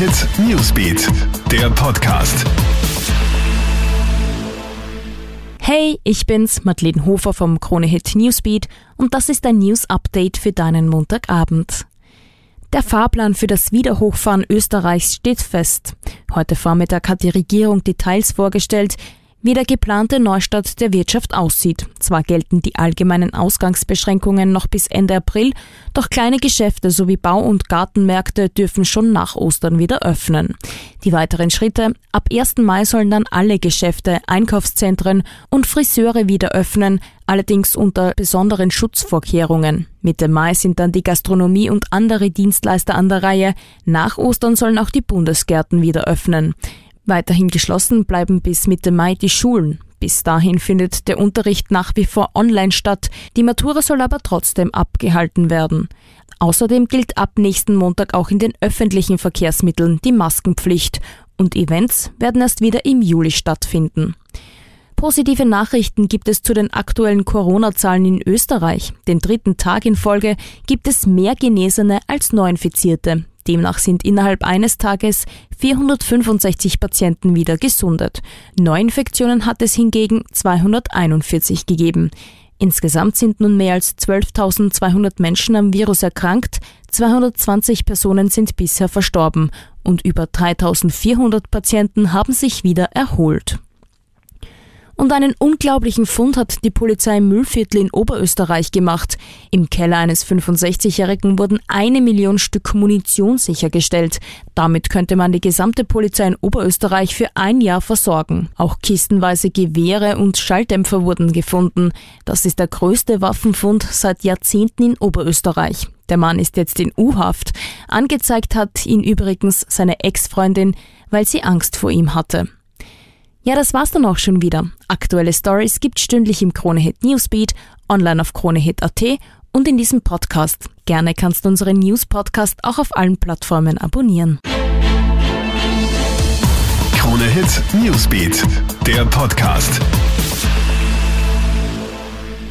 Hit Newsbeat, der Podcast. Hey, ich bin's, Madeleine Hofer vom Krone Hit Newsbeat und das ist ein News Update für deinen Montagabend. Der Fahrplan für das Wiederhochfahren Österreichs steht fest. Heute Vormittag hat die Regierung Details vorgestellt, wie der geplante Neustart der Wirtschaft aussieht. Zwar gelten die allgemeinen Ausgangsbeschränkungen noch bis Ende April, doch kleine Geschäfte sowie Bau- und Gartenmärkte dürfen schon nach Ostern wieder öffnen. Die weiteren Schritte. Ab 1. Mai sollen dann alle Geschäfte, Einkaufszentren und Friseure wieder öffnen, allerdings unter besonderen Schutzvorkehrungen. Mitte Mai sind dann die Gastronomie und andere Dienstleister an der Reihe. Nach Ostern sollen auch die Bundesgärten wieder öffnen. Weiterhin geschlossen bleiben bis Mitte Mai die Schulen. Bis dahin findet der Unterricht nach wie vor online statt, die Matura soll aber trotzdem abgehalten werden. Außerdem gilt ab nächsten Montag auch in den öffentlichen Verkehrsmitteln die Maskenpflicht und Events werden erst wieder im Juli stattfinden. Positive Nachrichten gibt es zu den aktuellen Corona-Zahlen in Österreich. Den dritten Tag in Folge gibt es mehr Genesene als Neuinfizierte. Demnach sind innerhalb eines Tages 465 Patienten wieder gesundet. Neuinfektionen hat es hingegen 241 gegeben. Insgesamt sind nun mehr als 12.200 Menschen am Virus erkrankt, 220 Personen sind bisher verstorben und über 3.400 Patienten haben sich wieder erholt. Und einen unglaublichen Fund hat die Polizei im Müllviertel in Oberösterreich gemacht. Im Keller eines 65-Jährigen wurden eine Million Stück Munition sichergestellt. Damit könnte man die gesamte Polizei in Oberösterreich für ein Jahr versorgen. Auch kistenweise Gewehre und Schalldämpfer wurden gefunden. Das ist der größte Waffenfund seit Jahrzehnten in Oberösterreich. Der Mann ist jetzt in U-Haft. Angezeigt hat ihn übrigens seine Ex-Freundin, weil sie Angst vor ihm hatte. Ja, das war's dann auch schon wieder. Aktuelle Stories gibt's stündlich im Kronehit Newsbeat, online auf kronehit.at und in diesem Podcast. Gerne kannst du unseren News-Podcast auch auf allen Plattformen abonnieren. Kronehit Newsbeat, der Podcast.